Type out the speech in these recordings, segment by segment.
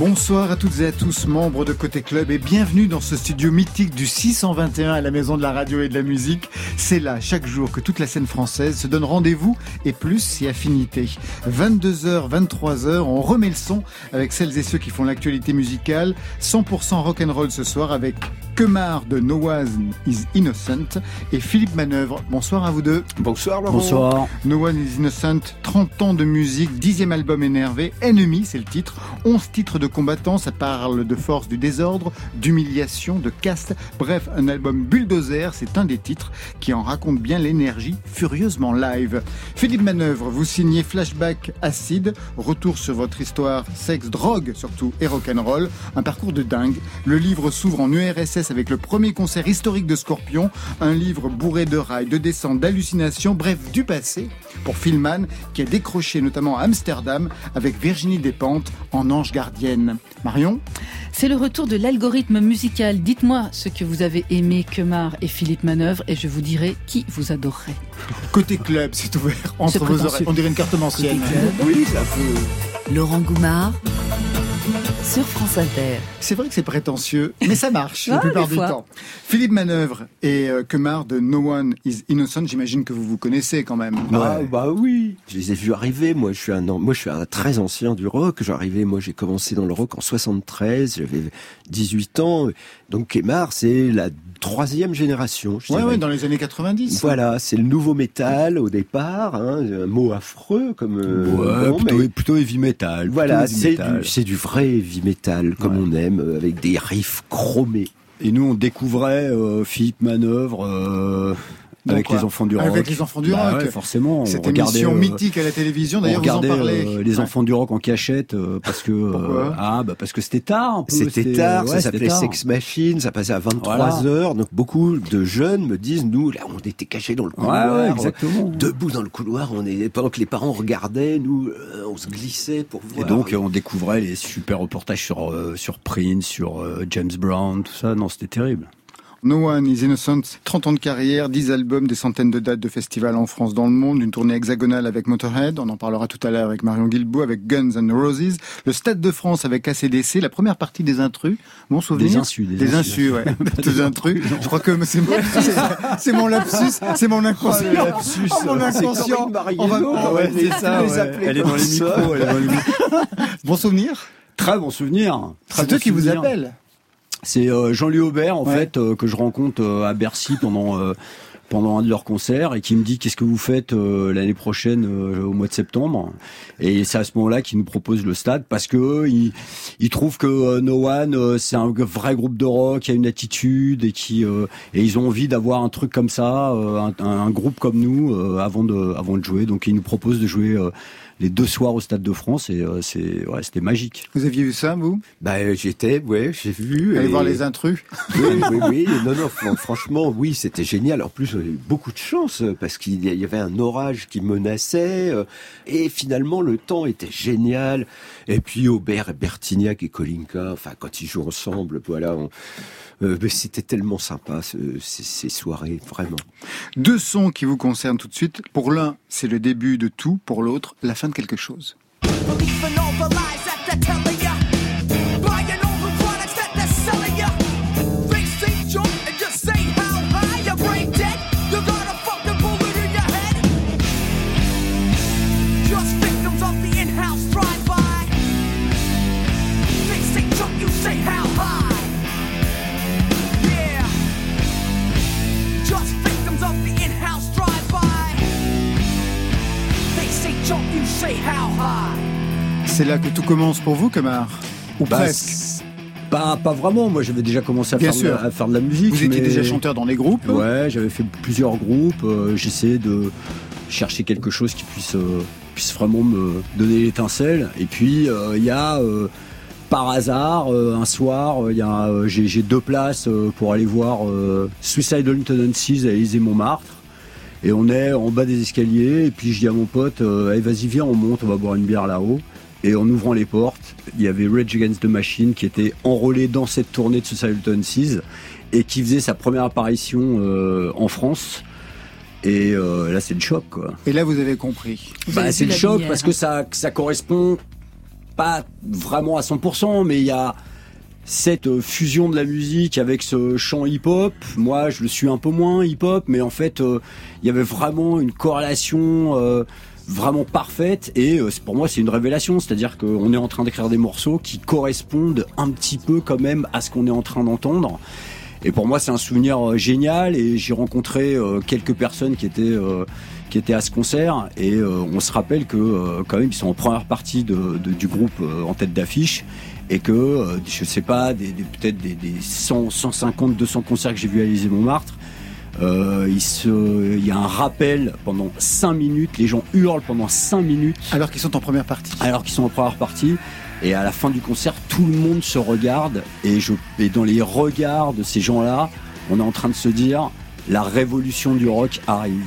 Bonsoir à toutes et à tous, membres de Côté Club, et bienvenue dans ce studio mythique du 621 à la Maison de la Radio et de la Musique. C'est là, chaque jour, que toute la scène française se donne rendez-vous et plus si affinité. 22h, 23h, on remet le son avec celles et ceux qui font l'actualité musicale. 100% rock'n'roll ce soir avec Kemar de No One is Innocent et Philippe Manœuvre. Bonsoir à vous deux. Bonsoir Laurent. Bonsoir. No One is Innocent, 30 ans de musique, 10e album énervé, Ennemi, c'est le titre, 11 titres de combattants, ça parle de force du désordre, d'humiliation, de caste, bref, un album bulldozer, c'est un des titres qui en raconte bien l'énergie furieusement live. Philippe Manœuvre, vous signez Flashback Acide, retour sur votre histoire, sexe, drogue surtout, et rock'n'roll, un parcours de dingue. Le livre s'ouvre en URSS avec le premier concert historique de Scorpion, un livre bourré de rails, de descentes, d'hallucinations, bref, du passé, pour Philman, qui a décroché notamment à Amsterdam avec Virginie Despentes en ange gardienne. Marion C'est le retour de l'algorithme musical. Dites-moi ce que vous avez aimé, Kemar et Philippe Manœuvre, et je vous dirai qui vous adorerait. Côté club, c'est ouvert entre vos oreilles. On dirait une carte ancienne. Oui, c'est un peu... Laurent Goumard sur France Inter. C'est vrai que c'est prétentieux, mais ça marche la plupart du fois. temps. Philippe Manœuvre et euh, Kemar de No One is Innocent, j'imagine que vous vous connaissez quand même. Ah, bah oui, je les ai vus arriver. Moi, je suis un, an- moi, je suis un très ancien du rock. J'arrivais, moi, j'ai commencé dans le rock en 73. J'avais 18 ans. Donc, Kemar, c'est la troisième génération. Je Ouais, dans les années 90. Voilà, c'est le nouveau métal au départ, hein, un mot affreux comme. euh, Ouais, bon, plutôt, mais- plutôt heavy metal. plutôt Voilà, du, c'est du vrai heavy metal comme Ouais. on aime, euh, avec des riffs chromés. Et nous, on découvrait euh, Philippe Manœuvre euh, Avec quoi les enfants du rock. Avec les enfants du Bah rock. ouais, forcément. Cette émission euh, mythique à la télévision, On d'ailleurs vous en parlez. euh, les Ouais. enfants du rock en cachette euh, parce que euh, ah bah parce que c'était tard C'était tard, ouais, ça s'appelait. Sex Machine, ça passait à 23 Voilà. heures. Donc beaucoup de jeunes me disent, nous, là, on était cachés dans le couloir. ouais, exactement. Debout dans le couloir, on est, pendant que les parents regardaient, nous, euh, on se glissait pour Et voir. donc euh, on découvrait les super reportages sur euh, sur Prince, sur euh, James Brown, tout ça. Non, c'était terrible. No One is Innocent, 30 ans de carrière, 10 albums, des centaines de dates de festivals en France, dans le monde, une tournée hexagonale avec Motorhead, on en parlera tout à l'heure avec Marion Guilbault, avec Guns N' Roses, le Stade de France avec ACDC, la première partie des intrus, bon souvenir? Des insus, des Des insus. insus, ouais. des intrus. Je crois que c'est mon, c'est- c'est mon lapsus, c'est mon inconscient. Oh, le lapsus. Oh, mon inconscient. On va, on Ah va ouais, c'est ça, les ouais. appeler Elle est dans les micros. elle est dans les micros. Bon souvenir. Très bon souvenir. C'est eux qui vous appellent. C'est euh, Jean-Louis Aubert en Ouais. fait euh, que je rencontre euh, à Bercy pendant euh, pendant un de leurs concerts et qui me dit qu'est-ce que vous faites euh, l'année prochaine euh, au mois de septembre? Et c'est à ce moment-là qu'il nous propose le stade parce que eux, ils, ils trouvent que No One euh, c'est un vrai groupe de rock qui a une attitude et qui euh, et ils ont envie d'avoir un truc comme ça euh, un, un groupe comme nous euh, avant de avant de jouer donc ils nous proposent de jouer euh, les deux soirs au stade de France et euh, c'est ouais, c'était magique Vous aviez vu ça, vous? Bah, euh, j'étais, ouais, j'ai vu. Allez et- voir les intrus. Oui, oui, oui. Non, non, fran- franchement, oui, c'était génial. En plus, on a eu beaucoup de chance euh, parce qu'il y avait un orage qui menaçait et finalement, le temps était génial. Et puis, Aubert et Bertignac et Kolinka, enfin, quand ils jouent ensemble, voilà, on- euh, c'était tellement sympa ce- ces, ces soirées, vraiment. Deux sons qui vous concernent tout de suite. Pour l'un, c'est le début de tout. Pour l'autre, la fin de quelque chose. C'est là que tout commence pour vous, Kemar Ou Bah, presque. Pas, pas vraiment. Moi, j'avais déjà commencé à, faire de, la- sûr. à faire de la musique. Vous étiez mais- déjà chanteur dans les groupes Ouais, j'avais fait plusieurs groupes. euh, J'essayais de chercher quelque chose qui puisse, euh, puisse vraiment me donner l'étincelle. Et puis, euh, il y a euh, par hasard, un soir, il y a, j'ai, deux places pour aller voir euh, Suicidal Tendencies à Élysée Montmartre. Et on est en bas des escaliers, et puis je dis à mon pote, Allez, vas-y, viens, on monte, on va boire une bière là-haut. Et en ouvrant les portes, il y avait Rage Against the Machine qui était enrôlé dans cette tournée de Suicidal Tendencies et qui faisait sa première apparition euh, en France. Et euh, là, c'est le choc, quoi. Et là, vous avez compris. Bah, c'est le choc lumière, parce que ça, ça correspond pas vraiment à 100%, mais il y a cette euh, fusion de la musique avec ce chant hip-hop. Moi, je le suis un peu moins hip-hop, mais en fait, euh, il y avait vraiment une corrélation euh, vraiment parfaite et euh, pour moi, c'est une révélation. C'est-à-dire qu'on est en train d'écrire des morceaux qui correspondent un petit peu quand même à ce qu'on est en train d'entendre. Et pour moi, c'est un souvenir euh, génial. Et j'ai rencontré euh, quelques personnes qui étaient euh, qui étaient à ce concert. Et euh, on se rappelle que euh, quand même, ils sont en première partie de, de- du groupe en tête d'affiche. Et que je sais pas, des, des- peut-être des, des 100, 150, 200 concerts que j'ai vus à Élysée Montmartre. Euh, il, se, il y a un rappel pendant 5 minutes, les gens hurlent pendant 5 minutes Alors qu'ils sont en première partie. alors qu'ils sont en première partie. Et à la fin du concert, tout le monde se regarde. Et, je, et dans les regards de ces gens-là, on est en train de se dire la révolution du rock arrive.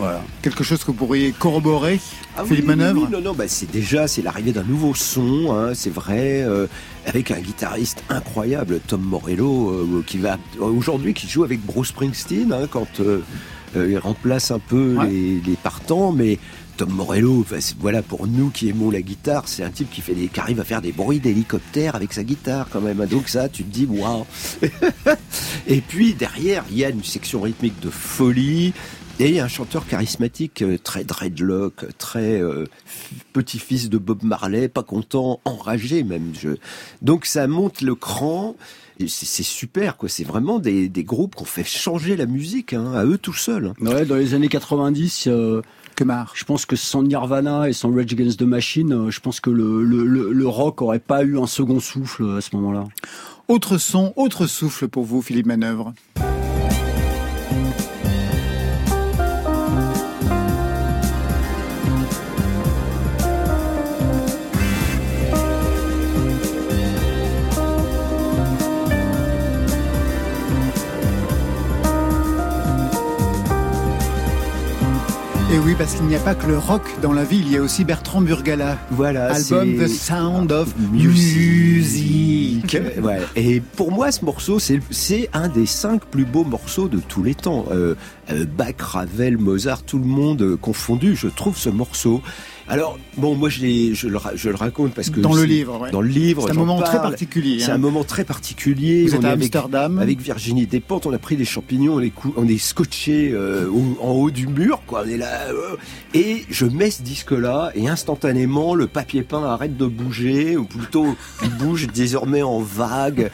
Voilà. Quelque chose que vous pourriez corroborer, Ah Philippe oui, Manœuvre oui, oui, non, non, bah c'est déjà c'est l'arrivée d'un nouveau son, hein, c'est vrai, euh, avec un guitariste incroyable, Tom Morello, euh, qui va aujourd'hui qui joue avec Bruce Springsteen hein, quand euh, euh, il remplace un peu Ouais. les, les partants, mais Tom Morello, c'est- voilà pour nous qui aimons la guitare, c'est un type qui fait des, qui arrive à faire des bruits d'hélicoptère avec sa guitare quand même. hein. Donc ça, tu te dis waouh. Et puis derrière, il y a une section rythmique de folie. Et un chanteur charismatique, euh, très dreadlock, très euh, petit-fils de Bob Marley, pas content, enragé même. Je... Donc ça monte le cran. et C'est c'est super, quoi. C'est vraiment des, des groupes qui ont fait changer la musique, hein, à eux tout seuls. hein. Ouais, dans les années 90, euh, Que marre je pense que sans Nirvana et sans Rage Against the Machine, euh, je pense que le, le, le, le rock aurait pas eu un second souffle à ce moment-là. Autre son, autre souffle pour vous, Philippe Manœuvre. Parce qu'il n'y a pas que le rock dans la vie, il y a aussi Bertrand Burgala. Voilà. Album The Sound of Music. Ouais. Et pour moi, ce morceau, c'est c'est un des cinq plus beaux morceaux de tous les temps. Euh, euh, Bach, Ravel, Mozart, tout le monde euh, confondu. Je trouve ce morceau. Alors bon, moi je, le, je le raconte parce que Dans le livre, ouais. Dans le livre, C'est un moment très particulier. C'est hein. un moment très particulier. Vous êtes On à est avec- Amsterdam. avec Virginie Despentes, on a pris des champignons, on les cou- on est scotché euh, en haut du mur, quoi. On est là, euh, et je mets ce disque-là, et instantanément, le papier peint arrête de bouger, ou plutôt, il bouge désormais en vague,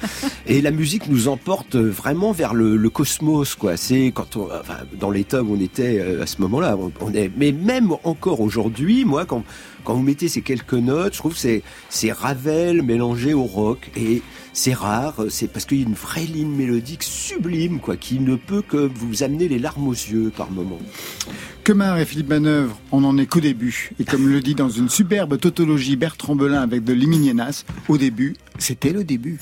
et la musique nous emporte vraiment vers le, le cosmos, quoi. C'est quand on, enfin, dans l'état où on était euh, à ce moment-là, on, on est, mais même encore aujourd'hui, moi, quand vous mettez ces quelques notes, je trouve que c'est Ravel mélangé au rock et c'est rare, c'est parce qu'il y a une vraie ligne mélodique sublime quoi, qui ne peut que vous amener les larmes aux yeux par moments. Kemar et Philippe Manœuvre, on n'en est qu'au début. Et comme le dit dans une superbe tautologie Bertrand Belin avec de l'Iminienas, au début, c'était le début.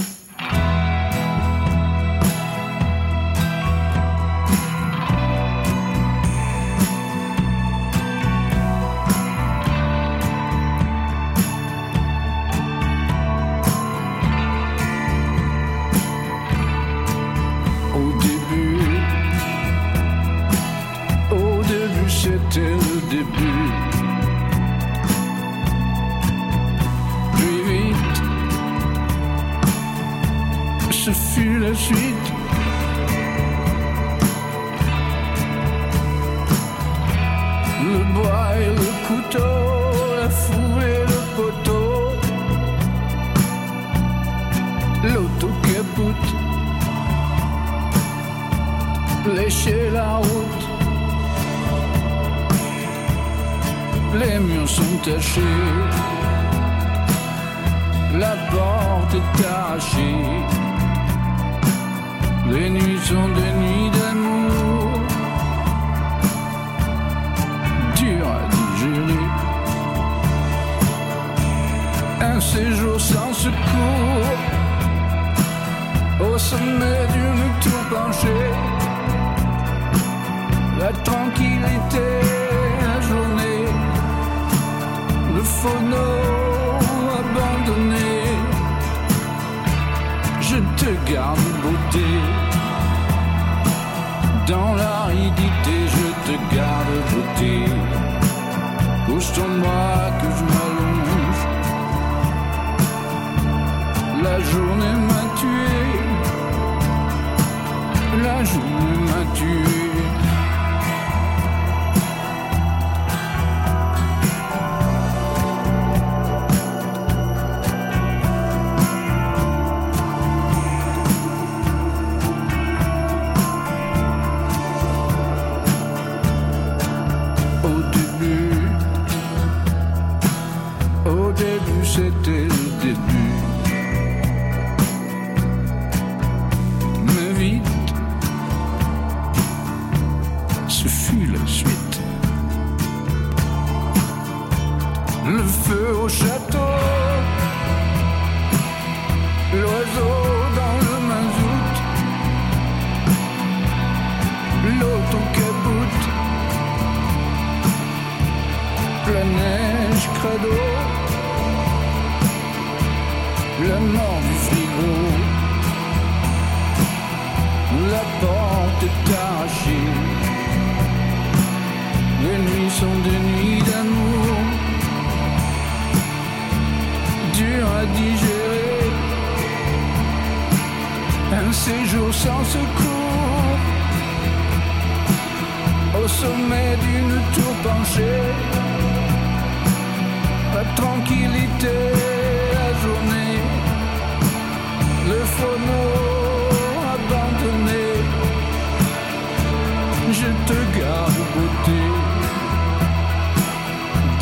Je te garde beauté.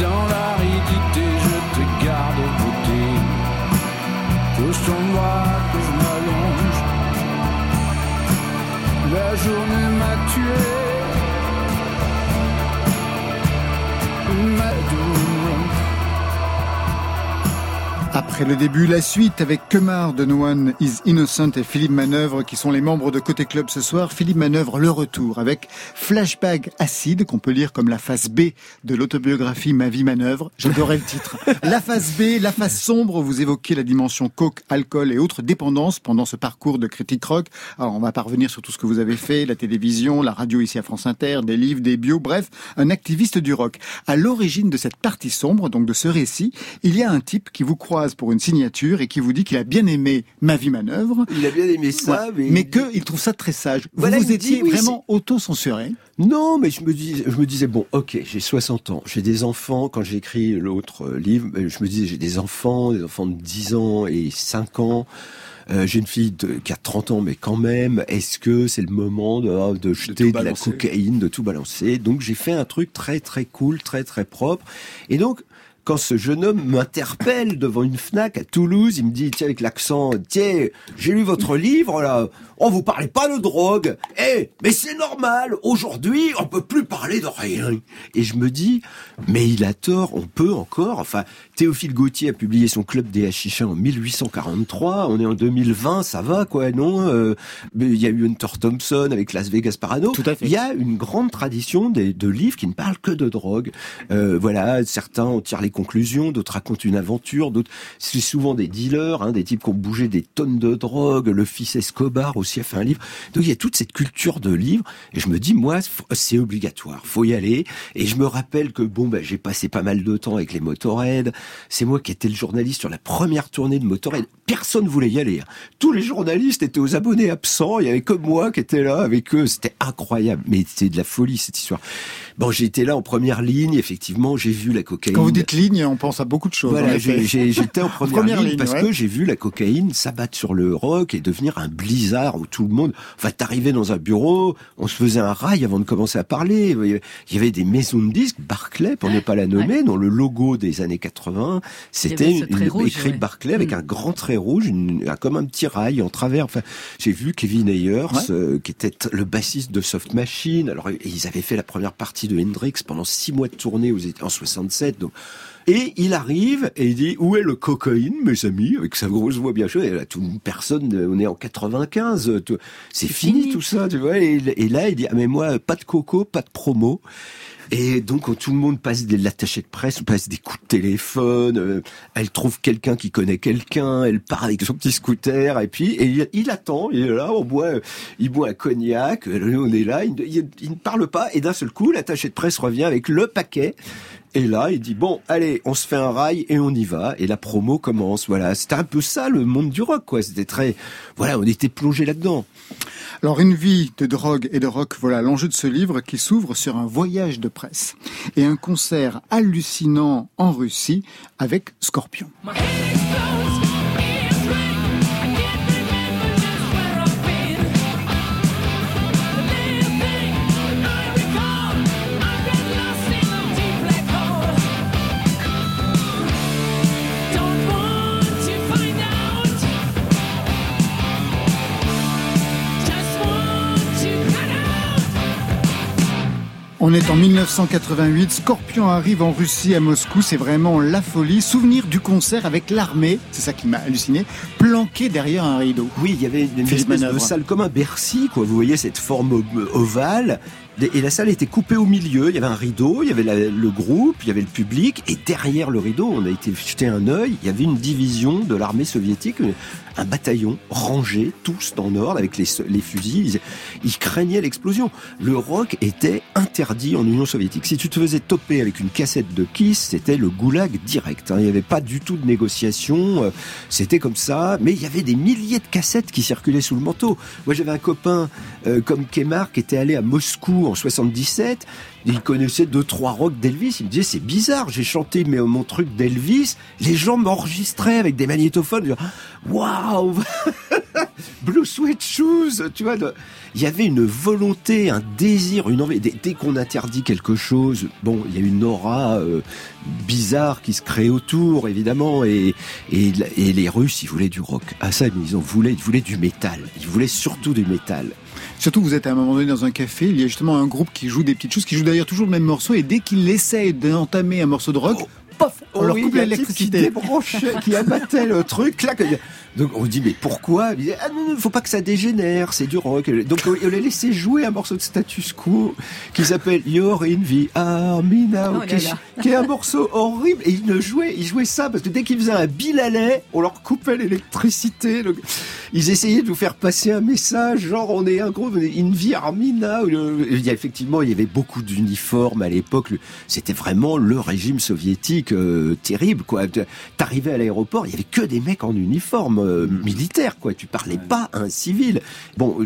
Dans l'aridité, je te garde beauté. Pousse-toi-moi que je m'allonge. La journée m'a tué. Après le début, la suite avec Kemar de No One is Innocent et Philippe Manœuvre qui sont les membres de Côté Club ce soir. Philippe Manœuvre, le retour avec Flashback Acide qu'on peut lire comme la face B de l'autobiographie Ma vie manœuvre. J'adorais le titre. La face B, la face sombre, vous évoquez la dimension coke, alcool et autres dépendances pendant ce parcours de critique rock. Alors on va pas revenir sur tout ce que vous avez fait, la télévision, la radio ici à France Inter, des livres, des bios, bref, un activiste du rock. À l'origine de cette partie sombre, donc de ce récit, il y a un type qui vous pour une signature et qui vous dit qu'il a bien aimé Ma vie manœuvre. Il a bien aimé ça, Ouais, mais... mais qu'il trouve ça très sage. Voilà, vous dit, étiez oui, vraiment auto-censuré. Non, mais je me, dis, je me disais, bon, ok, j'ai 60 ans, j'ai des enfants, quand j'ai écrit l'autre euh, livre, euh, je me disais, j'ai des enfants, des enfants de 10 ans et 5 ans, euh, j'ai une fille de, qui a 30 ans, mais quand même, est-ce que c'est le moment de, de jeter de, la balancer. cocaïne, de tout balancer? Donc j'ai fait un truc très très cool, très très propre, et donc quand ce jeune homme m'interpelle devant une Fnac à Toulouse, il me dit, tiens, avec l'accent, tiens, j'ai lu votre livre, là, on vous parlez pas de drogue. Eh, mais c'est normal, aujourd'hui, on peut plus parler de rien. Et je me dis, mais il a tort, on peut encore. Enfin, Théophile Gautier a publié son Club des Hachichins en 1843, on est en 2020, ça va, quoi, non Euh, Il y a eu Hunter Thompson avec Las Vegas Parano. Tout à fait. Il y a une grande tradition des- de livres qui ne parlent que de drogue. Euh, voilà, certains en tirent les conclusions, d'autres racontent une aventure, d'autres c'est souvent des dealers, hein, des types qui ont bougé des tonnes de drogue. Le fils Escobar aussi a fait un livre. Donc il y a toute cette culture de livres. Et je me dis, moi, c'est obligatoire, faut y aller. Et je me rappelle que bon, ben j'ai passé pas mal de temps avec les Motorhead. C'est moi qui étais le journaliste sur la première tournée de Motorhead. Personne voulait y aller. hein. Tous les journalistes étaient aux abonnés absents. Il y avait que moi qui étais là avec eux. C'était incroyable. Mais c'était de la folie cette histoire. Bon, été là en première ligne. Effectivement, j'ai vu la cocaïne. Quand vous dites ligne, on pense à beaucoup de choses. en Voilà, effet. j'ai- j'ai- j'étais en première, Première ligne, ligne, parce ouais. que j'ai vu la cocaïne s'abattre sur le rock et devenir un blizzard où tout le monde, enfin, t'arrivais dans un bureau, on se faisait un rail avant de commencer à parler. Il y avait- des maisons de disques, Barclay, pour ne pas la nommer, dont le logo des années 80, c'était écrit ouais. Barclay avec Mm. un grand trait rouge, une- comme un petit rail en travers. Enfin, j'ai vu Kevin Ayers, Ouais. euh, qui était le bassiste de Soft Machine. Alors, ils avaient fait la première partie de Hendrix pendant six mois de tournée aux en 67. Donc, Et il arrive et il dit où est le cocaïne, mes amis, avec sa grosse voix bien chaude. Et là, tout, personne, on est en 95, tout- c'est fini, fini. tout ça, tu vois. Et, et là, il dit ah mais moi, pas de coco, pas de promo. Et donc quand tout le monde passe des l'attaché de presse, passe des coups de téléphone, euh, elle trouve quelqu'un qui connaît quelqu'un, elle part avec son petit scooter et puis et il, il attend, il est là, on boit, il boit un cognac, euh, on est là, il, il- il ne parle pas et d'un seul coup l'attaché de presse revient avec le paquet. Et là, il dit bon, allez, on se fait un rail et on y va. Et la promo commence. Voilà, c'était un peu ça le monde du rock, quoi. C'était très, voilà, on était plongé là-dedans. Alors une vie de drogue et de rock, voilà l'enjeu de ce livre qui s'ouvre sur un voyage de presse et un concert hallucinant en Russie avec Scorpion. On est en 1988, Scorpion arrive en Russie à Moscou, c'est vraiment la folie. Souvenir du concert avec l'armée, c'est ça qui m'a halluciné, planqué derrière un rideau. Oui, il y avait une espèce de salle comme un Bercy, quoi. Vous voyez cette forme ovale. Et la salle était coupée au milieu. Il y avait un rideau, il y avait le groupe, il y avait le public. Et derrière le rideau, on a été jeter un œil. Il y avait une division de l'armée soviétique, un bataillon rangé, tous dans l'ordre, avec les, fusils. Ils, ils craignaient l'explosion. Le rock était interdit en Union soviétique. Si tu te faisais toper avec une cassette de Kiss, c'était le goulag direct. hein. Il n'y avait pas du tout de négociation. euh, C'était comme ça. Mais il y avait des milliers de cassettes qui circulaient sous le manteau. Moi, j'avais un copain euh, comme Kemar qui était allé à Moscou en 77. Il connaissait deux trois rock d'Elvis. Il disait c'est bizarre. J'ai chanté mais mon truc d'Elvis. Les gens m'enregistraient avec des magnétophones. Waouh, Blue Sweat Shoes. Tu vois, le- il y avait une volonté, un désir, une envie. Dès, dès qu'on interdit quelque chose, bon, il y a une aura euh, bizarre qui se crée autour, évidemment. Et, et, et les Russes, ils voulaient du rock. Ah ça, ils en voulaient, ils voulaient du métal. Ils voulaient surtout du métal. Surtout, vous êtes à un moment donné dans un café, il y a justement un groupe qui joue des petites choses, qui joue d'ailleurs toujours le même morceau, et dès qu'il essaie d'entamer un morceau de rock, Oh. pof, on leur oui, coupe il y a un type qui l'électricité. débranchait, qui abattait le truc. Donc on dit mais pourquoi? Il disait ah non, non, faut pas que ça dégénère, c'est du rock. Donc on les laissé jouer un morceau de status quo qui s'appelle You're in the Army Now, Oh qui, est, là. qui est un morceau horrible. Et ils ne jouaient, ils jouaient ça parce que dès qu'ils faisaient un bilalet, on leur coupait l'électricité. Donc, ils essayaient de vous faire passer un message, genre on est un groupe, in the Army Now. Il y a effectivement, il y avait beaucoup d'uniformes à l'époque. C'était vraiment le régime soviétique euh, terrible, quoi. T'arrivais à l'aéroport, il y avait que des mecs en uniforme euh, militaire, quoi. Tu parlais pas à un civil. Bon,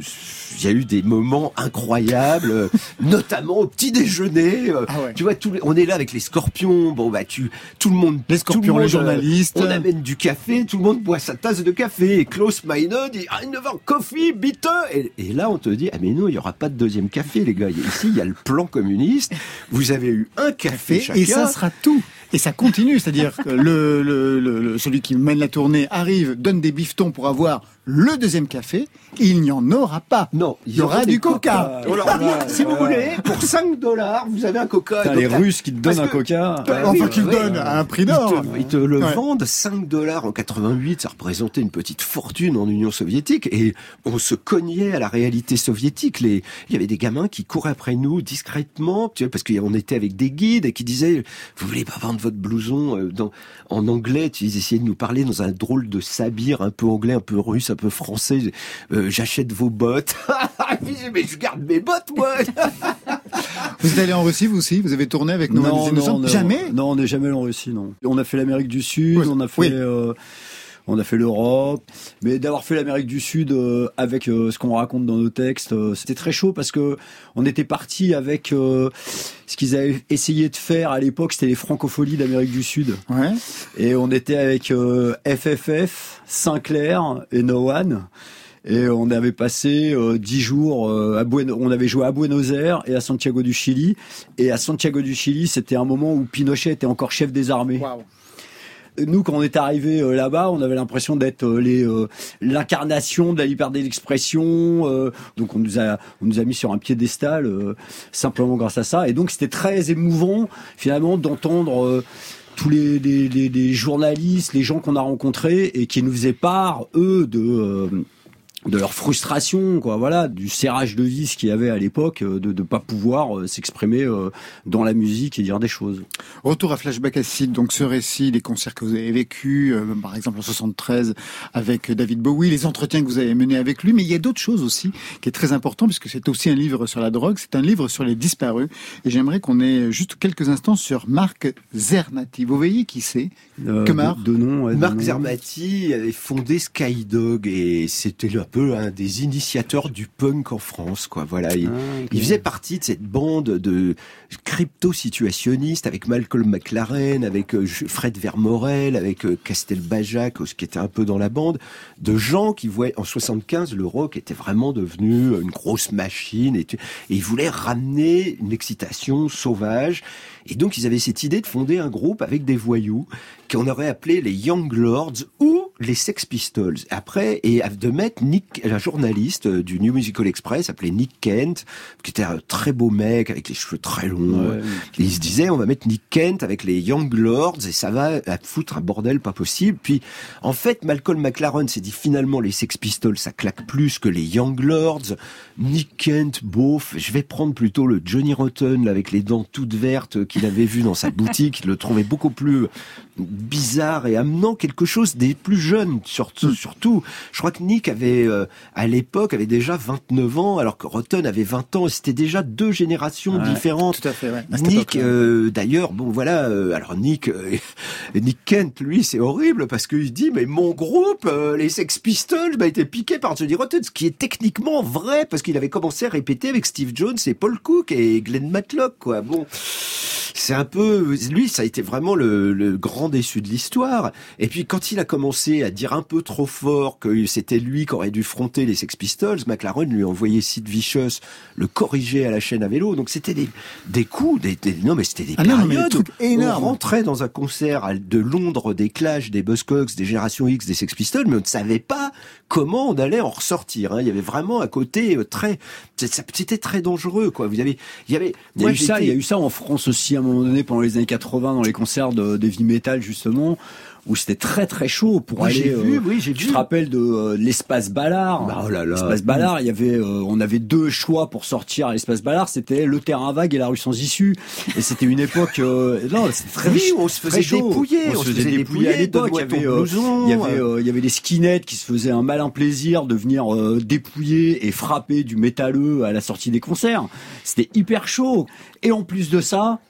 il y a eu des moments incroyables, euh, notamment au petit déjeuner. euh, Ah ouais. Tu vois, les- on est là avec les scorpions. Bon, bah, tu, tout le monde, Les tout scorpions, le monde, les journalistes. on amène du café, tout le monde boit sa tasse de café. Et Klaus Meine dit, I never coffee, bitte. Et, et là, on te dit, ah, mais non, il y aura pas de deuxième café, les gars. Ici, il y a le plan communiste. Vous avez eu un café Fait, chacun. et ça sera tout. Et ça continue, c'est-à-dire que le, le, le- celui qui mène la tournée arrive, donne des bifetons pour avoir le deuxième café, il n'y en aura pas. Non, Il y aura du coca. Dit, si vous voulez, pour 5 dollars, vous avez un coca. Putain, Donc, les Russes qui te parce donnent un coca. Bah enfin, oui, qu'ils ouais. donnent à un prix Ils d'or. te, ils te le Ouais. vendent 5 dollars en 88, ça représentait une petite fortune en Union soviétique et on se cognait à la réalité soviétique. Les, il y avait des gamins qui couraient après nous discrètement, tu vois, parce qu'on était avec des guides et qui disaient, vous voulez pas vendre votre blouson euh, dans, en anglais, tu- ils essayaient de nous parler dans un drôle de sabir, un peu anglais, un peu russe, un peu français. Euh, J'achète vos bottes. Mais je garde mes bottes, moi. Vous êtes allé en Russie, vous aussi Vous avez tourné avec nos non, non, Jamais Non, on n'est jamais allé en Russie, non. On a fait l'Amérique du Sud, Oui, on a fait. oui. euh, on a fait l'Europe, mais d'avoir fait l'Amérique du Sud euh, avec euh, ce qu'on raconte dans nos textes, euh, c'était très chaud parce que on était parti avec euh, ce qu'ils avaient essayé de faire à l'époque, c'était les francopholies d'Amérique du Sud, Ouais. et on était avec euh, FFF, Sinclair et No One. Et on avait passé euh, dix jours euh, à Bueno, on avait joué à Buenos Aires et à Santiago du Chili. Et à Santiago du Chili, c'était un moment où Pinochet était encore chef des armées. Nous, quand on est arrivé euh, là-bas, on avait l'impression d'être euh, les euh, l'incarnation de la liberté d'expression. euh, donc on nous a on nous a mis sur un piédestal simplement grâce à ça. Et donc c'était très émouvant finalement d'entendre. tous les, les, les- les journalistes, les gens qu'on a rencontrés et qui nous faisaient part, eux, de, de leur frustration, quoi, voilà, du serrage de vis qu'il y avait à l'époque, euh, de ne pas pouvoir euh, s'exprimer euh, dans la musique et dire des choses. Retour à Flashback Acid, donc ce récit, les concerts que vous avez vécus, euh, par exemple en 73 avec David Bowie, les entretiens que vous avez menés avec lui, mais il y a d'autres choses aussi qui est très important puisque c'est aussi un livre sur la drogue, c'est un livre sur les disparus et j'aimerais qu'on ait juste quelques instants sur Marc Zernati. Vous voyez qui c'est? Euh, Kemar de, de nom, ouais, de Marc nom. Zermati avait fondé Skydog et c'était un peu un des initiateurs du punk en France, quoi. Voilà, il, Ah, il faisait partie de cette bande de crypto-situationnistes avec Malcolm McLaren, avec euh, Fred Vermorel, avec euh, Castelbajac, euh, ce qui était un peu dans la bande, de gens qui voyaient en 75 le rock était vraiment devenu une grosse machine et, tu- et ils voulaient ramener une excitation sauvage. Et donc ils avaient cette idée de fonder un groupe avec des voyous qu'on aurait appelé les Young Lords ou les Sex Pistols. Après, et de mettre Nick, un journaliste euh, du New Musical Express, appelé Nick Kent, qui était un très beau mec avec les cheveux très longs. Ouais. Et il se disait, on va mettre Nick Kent avec les Young Lords et ça va foutre un bordel pas possible. Puis, en fait, Malcolm McLaren s'est dit finalement les Sex Pistols, ça claque plus que les Young Lords. Nick Kent, beauf, je vais prendre plutôt le Johnny Rotten là, avec les dents toutes vertes euh, qu'il avait vu dans sa boutique. Il le trouvait beaucoup plus bizarre et amenant quelque chose des plus jeunes surtout. surtout. Je crois que Nick avait euh, à l'époque avait déjà 29 ans alors que Rotten avait 20 ans. C'était déjà deux générations Ouais, différentes. Tout à fait, ouais. à Nick, euh, d'ailleurs, bon voilà, euh, alors Nick, Nick Kent, lui, c'est horrible parce qu'il dit, mais mon groupe, les Sex Pistols, bah, était piqué par Johnny Rotten, ce qui est techniquement vrai parce qu'il avait commencé à répéter avec Steve Jones et Paul Cook et Glenn Matlock, quoi. Bon. C'est un peu, lui, ça a été vraiment le, le grand déçu de l'histoire. Et puis quand il a commencé à dire un peu trop fort que c'était lui qui aurait dû fronter les Sex Pistols, McLaren lui a envoyé Sid Vicious le corriger à la chaîne à vélo. Donc c'était des, des coups, des, des- non mais c'était des Ah non, des trucs énormes. on rentrait dans un concert de Londres des Clash, des Buzzcocks, des Génération X, des Sex Pistols, mais on ne savait pas comment on allait en ressortir. hein. Il y avait vraiment un côté euh, très, c'était très dangereux quoi. Vous avez, il y avait, Il y, a eu ça, il y a eu ça en France aussi à un moment donné pendant les années 80 dans les concerts de, de heavy metal justement où c'était très très chaud pour Oui, aller. j'ai vu, euh, oui, j'ai tu vu. te rappelles de euh, l'espace Ballard Bah, oh là là. L'espace Ballard, il y avait, euh, on avait deux choix pour sortir à l'espace Ballard, c'était le terrain vague et la rue sans issue. Et c'était une époque, euh, non, c'était très Oui, on se faisait dépouiller, on, se faisait dépouiller à l'époque. Il y avait, il y avait, il y avait des skinheads qui se faisaient un malin plaisir de venir dépouiller et frapper du métalleux à la sortie des concerts. C'était hyper chaud. Et en plus de ça,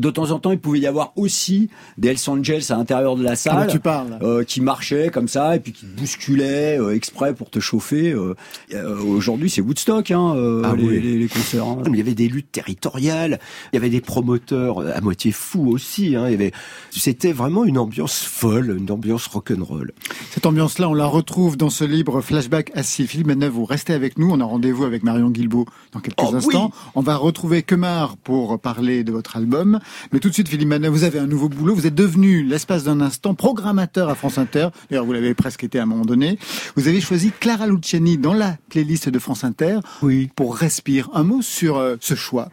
de temps en temps, il pouvait y avoir aussi des Hells Angels à l'intérieur de la Ah, salle bah, tu parles. euh, qui marchaient comme ça et puis qui bousculaient euh, exprès pour te chauffer. euh. Euh, Aujourd'hui, c'est Woodstock, hein, euh, Ah les, oui. les- les concerts. hein. Il y avait des luttes territoriales, il y avait des promoteurs à moitié fous aussi. Hein. Il y avait, c'était vraiment une ambiance folle, une ambiance rock'n'roll. Cette ambiance-là, on la retrouve dans ce livre Flashback assis. Philippe Manœuvre, vous restez avec nous. On a rendez-vous avec Marion Guilbault dans quelques Oh, oui. instants. On va retrouver Kemar pour parler de votre album. Mais tout de suite, Philippe Manœuvre, vous avez un nouveau boulot. Vous êtes devenu, l'espace d'un instant, programmateur à France Inter. D'ailleurs, vous l'avez presque été à un moment donné. Vous avez choisi Clara Luciani dans la playlist de France Inter Oui. pour Respire. Un mot sur euh, ce choix.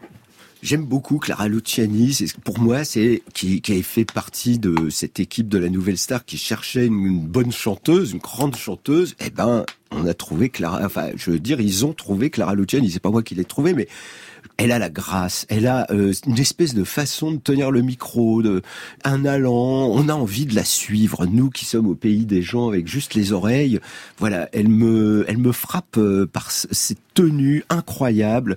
J'aime beaucoup Clara Luciani. Pour moi, c'est qui, qui a fait partie de cette équipe de la Nouvelle Star qui cherchait une, une bonne chanteuse, une grande chanteuse. Eh ben, on a trouvé Clara. Enfin, je veux dire, ils ont trouvé Clara Luciani. C'est pas moi qui l'ai trouvé, mais elle a la grâce, elle a euh, une espèce de façon de tenir le micro, de un allant. On a envie de la suivre, nous qui sommes au pays des gens avec juste les oreilles. Voilà, elle me, elle me frappe euh, par cette tenue incroyable.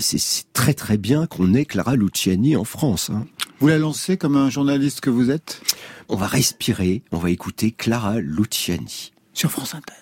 C'est très très bien qu'on ait Clara Luciani en France. hein. Vous la lancez comme un journaliste que vous êtes? On va respirer, on va écouter Clara Luciani. sur France Inter.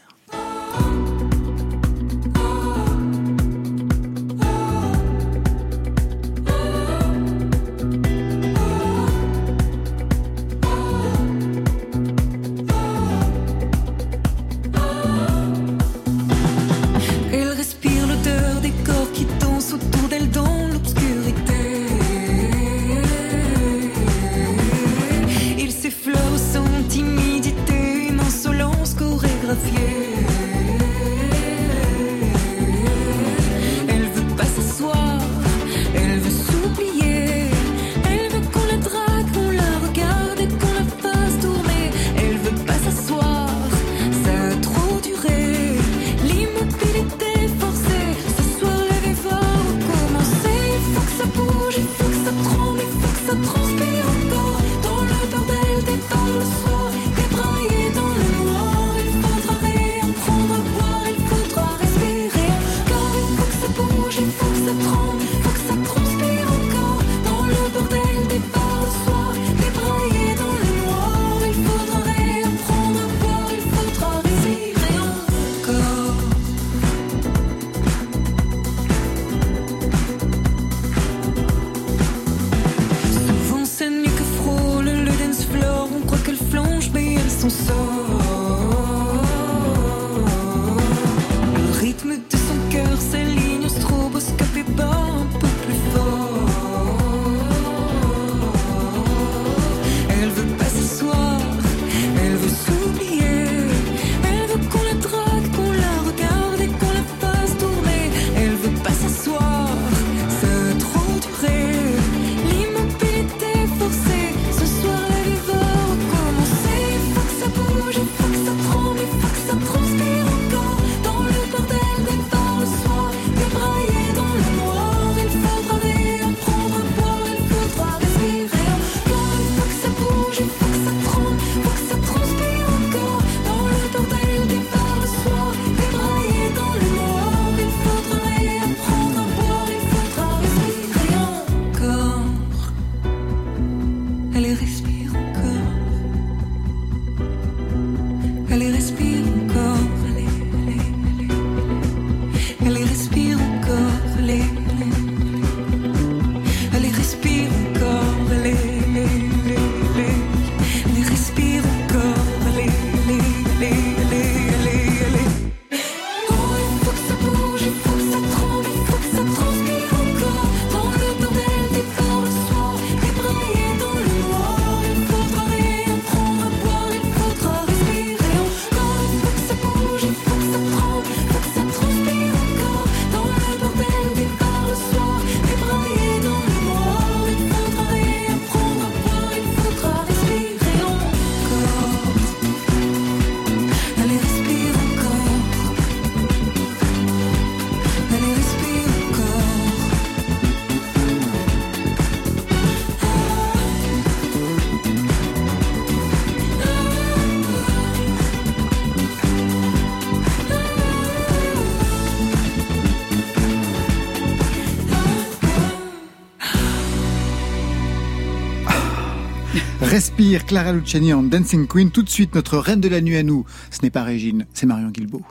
Clara Luciani en Dancing Queen. Tout de suite, notre reine de la nuit à nous. Ce n'est pas Régine, c'est Marion Guilbeault.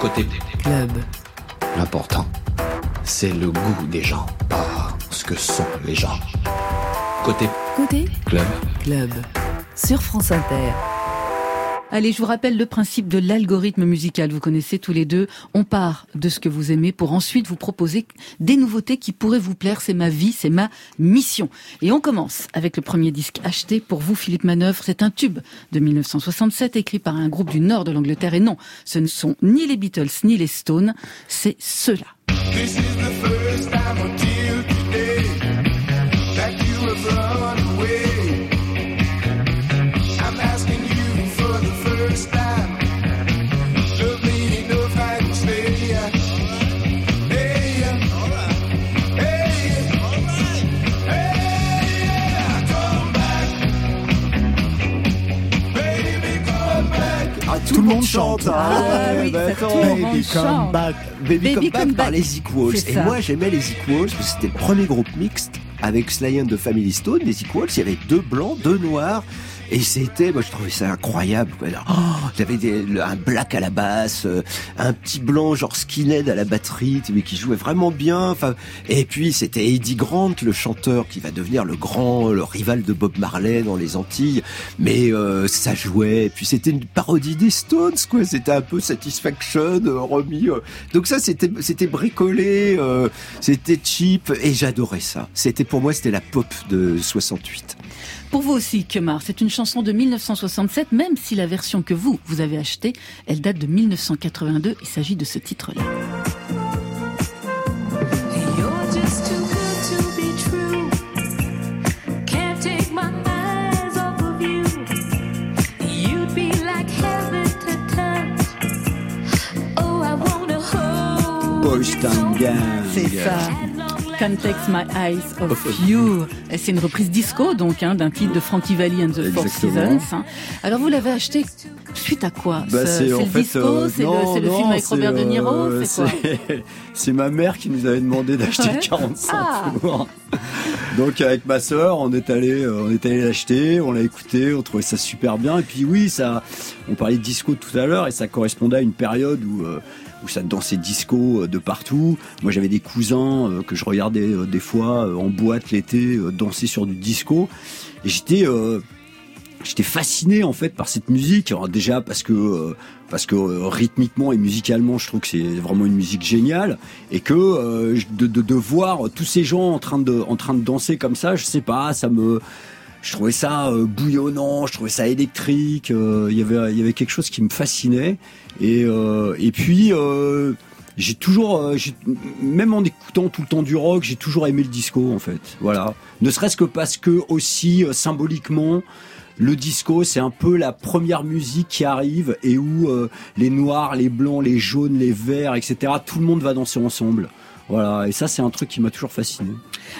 Côté Club. L'important, c'est le goût des gens, pas ce que sont les gens. Côté Côté club, Club. Sur France Inter. Allez, je vous rappelle le principe de l'algorithme musical. Vous connaissez tous les deux. On part de ce que vous aimez pour ensuite vous proposer des nouveautés qui pourraient vous plaire. C'est ma vie, c'est ma mission. Et on commence avec le premier disque acheté pour vous, Philippe Manœuvre. C'est un tube de 1967 écrit par un groupe du nord de l'Angleterre. Et non, ce ne sont ni les Beatles ni les Stones. C'est ceux-là. Tout le monde chante. Ah oui, bah, tout le Baby monde Come chante. back. Baby, Baby Come Back par les Equals. Et moi, j'aimais les Equals parce que c'était le premier groupe mixte avec Sly and the Family Stone. Les Equals, il y avait deux blancs, deux noirs. Et c'était, moi je trouvais ça incroyable. quoi. Alors, oh, J'avais un black à la basse, euh, un petit blanc genre skinhead à la batterie, mais qui jouait vraiment bien. Enfin, et puis c'était Eddie Grant, le chanteur, qui va devenir le grand, le rival de Bob Marley dans les Antilles. Mais euh, ça jouait. Et puis c'était une parodie des Stones, quoi. C'était un peu Satisfaction euh, remis. euh. Donc ça, c'était c'était bricolé, euh, c'était cheap, et j'adorais ça. C'était pour moi, c'était la pop de 68. Pour vous aussi, Kemar, c'est une chanson de 1967, même si la version que vous, vous avez achetée, elle date de 1982. Il s'agit de ce titre-là. Oh. C'est ça. Can't Take My Eyes Off You. C'est une reprise disco, donc, hein, d'un titre de Frankie Valli and the Four. Seasons. hein. Alors, vous l'avez acheté suite à quoi Bah, Ce- c'est le fait, disco euh, C'est le, film avec Robert De Niro euh, C'est ma mère qui nous avait demandé d'acheter Ouais. 45 Ah. Donc avec ma sœur, on est allé, euh, on est allé l'acheter, on l'a écouté, on trouvait ça super bien. Et puis oui, ça, on parlait de disco tout à l'heure et ça correspondait à une période où euh, où ça dansait disco euh, de partout. Moi, j'avais des cousins euh, que je regardais euh, des fois en boîte l'été danser sur du disco. Et j'étais j'étais fasciné en fait par cette musique. Alors, déjà parce que euh, parce que euh, rythmiquement et musicalement je trouve que c'est vraiment une musique géniale. Et que euh, de, de, de voir tous ces gens en train de en train de danser comme ça je sais pas ça me je trouvais ça euh, bouillonnant je trouvais ça électrique euh, il y avait y avait quelque chose qui me fascinait et euh, et puis euh, j'ai toujours, euh, même en écoutant tout le temps du rock, j'ai toujours aimé le disco en fait. Voilà. Ne serait-ce que parce que aussi symboliquement, le disco c'est un peu la première musique qui arrive et où euh, les noirs, les blancs, les jaunes, les verts, etc. Tout le monde va danser ensemble. Voilà. Et ça c'est un truc qui m'a toujours fasciné.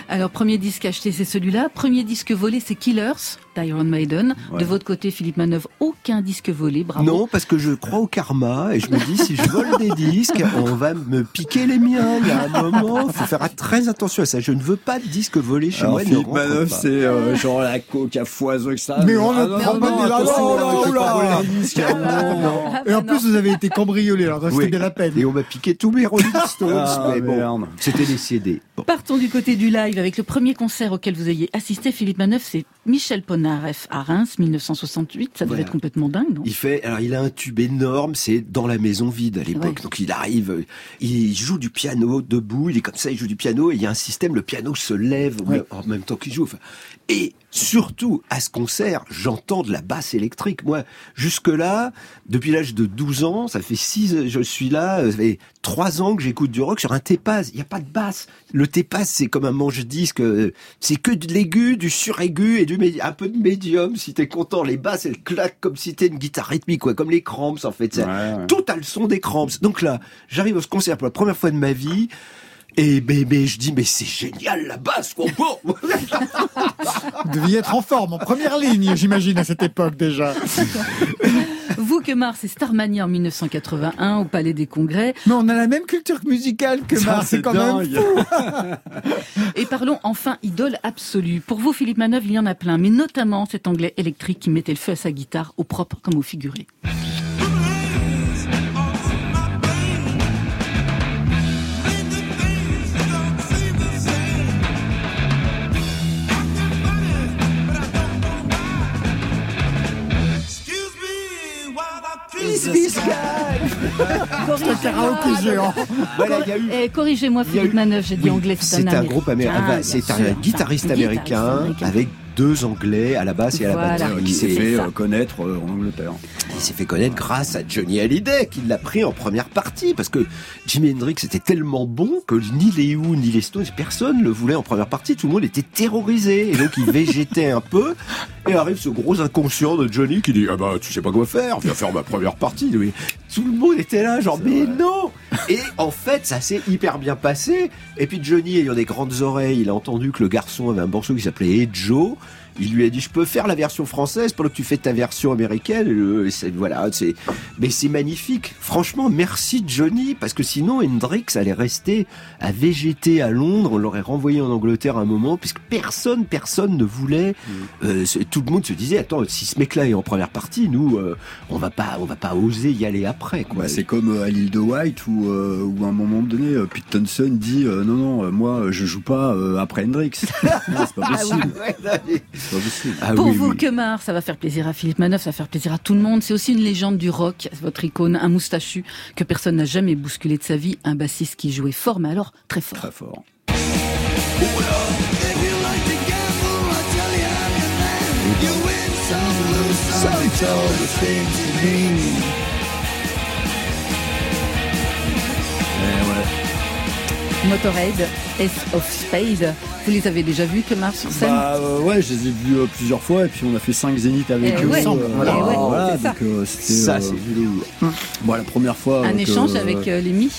Alors, premier disque acheté, c'est celui-là. Premier disque volé, c'est Killers d'Iron Maiden. De votre côté, Philippe Manœuvre, aucun disque volé. Bravo. Non, parce que je crois au karma et je me dis si je vole des disques, on va me piquer les miens. Il y a un moment, faut faire très attention à ça. Je ne veux pas de disques volés chez Alors, moi. ne Philippe Manœuvre, c'est euh, genre la coke à foison que ça. Mais on ne non, prend pas des disque, ah. Ah, Et en plus, vous avez été cambriolé, alors Oui. c'était bien la peine. Et on m'a piqué tous mes Rolling Stones. Ah, mais bon, c'était des CD. Bon. Partons du côté du live avec le premier concert auquel vous ayez assisté, Philippe Manœuvre, c'est Michel Polnareff à Reims, 1968. Ça devait Voilà. être complètement dingue, non? Il fait, alors il a un tube énorme, c'est dans la maison vide à l'époque. Ouais. Donc il arrive, euh, il joue du piano debout, il est comme ça, il joue du piano et il y a un système, le piano se lève Ouais. en même temps qu'il joue. Enfin, et surtout à ce concert, j'entends de la basse électrique. Moi, jusque là, depuis l'âge de 12 ans, ça fait 6 je suis là, ça fait 3 ans que j'écoute du rock sur un T-Pass. Il n'y a pas de basse. Le T-Pass, c'est comme un manche-disque, euh, c'est que de l'aigu, du suraigu et du un peu de médium. Si t'es content, les basses, elles claquent comme si t'es une guitare rythmique, quoi, comme les cramps, en fait. Ça- Ouais, ouais. Tout a le son des cramps. Donc là, j'arrive au concert pour la première fois de ma vie. Et mais, mais je dis mais c'est génial la basse quoi. Bon. Vous deviez être en forme, en première ligne, j'imagine, à cette époque déjà. Vous, Kemar, c'est Starmania en 1981 au Palais des Congrès. Mais on a la même culture musicale que Ça, Mars, c'est quand même fou. Et parlons enfin idole absolue. Pour vous, Philippe Manœuvre, il y en a plein, mais notamment cet anglais électrique qui mettait le feu à sa guitare, au propre comme au figuré. Un karaoké géant. Voilà, il y a eu Eh, Corrigez-moi, a Philippe Manœuvre, j'ai dit anglais. C'est un groupe américain. Ah, c'est un guitariste Un américain. avec deux Anglais à la basse et à la Voilà. batterie. Il s'est fait ça. euh, connaître euh, en Angleterre. Il s'est fait connaître grâce à Johnny Hallyday, qui l'a pris en première partie, parce que Jimi Hendrix était tellement bon que ni les Who ni les Stones, personne le voulait en première partie. Tout le monde était terrorisé, et donc il végétait un peu. Et arrive ce gros inconscient de Johnny qui dit ah bah tu sais pas quoi faire, viens faire ma première partie. Tout le monde était là, genre mais non. Et en fait ça s'est hyper bien passé. Et puis Johnny ayant des grandes oreilles, il a entendu que le garçon avait un morceau qui s'appelait Hey Joe. Il lui a dit je peux faire la version française pendant que tu fais ta version américaine. Et le- voilà, c'est mais c'est magnifique. Franchement, merci Johnny parce que sinon Hendrix allait rester à végéter à Londres. On l'aurait renvoyé en Angleterre un moment puisque personne, personne ne voulait. Euh, c'est- tout le monde se disait attends si ce mec-là est en première partie, nous euh, on va pas, on va pas oser y aller après quoi. Bah, c'est comme euh, à l'île de White où, euh, où à un moment donné, euh, Pete Townsend dit euh, non non, euh, moi euh, je joue pas euh, après Hendrix. Non, c'est pas possible. Ouais, mais- C'est pas possible. Ah Pour oui, vous, oui. Kemar, ça va faire plaisir à Philippe Manœuvre, ça va faire plaisir à tout le monde. C'est aussi une légende du rock, votre icône, un moustachu que personne n'a jamais bousculé de sa vie, un bassiste qui jouait fort, mais alors très fort. Très fort. Motorhead, S of Spade. Vous les avez déjà vus, Kemar, sur scène Bah euh, ouais, je les ai vus euh, plusieurs fois et puis on a fait 5 zéniths avec Eh eux. ouais, euh, eh voilà, ouais, voilà, c'est ça. donc euh, c'était Ça c'est lourd. bon, la première fois. Un échange avec euh, Lémi